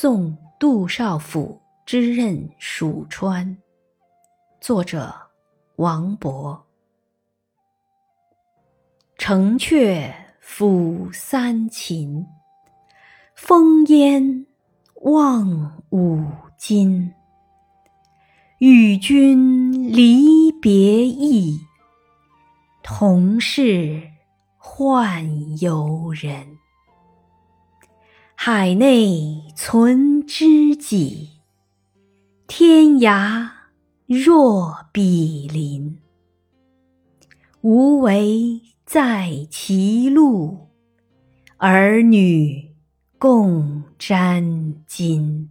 送杜少府之任蜀川。作者王勃。城阙辅三秦，风烟望五津。与君离别意，同是宦游人。海内存知己，天涯若比邻。无为在歧路，儿女共沾巾。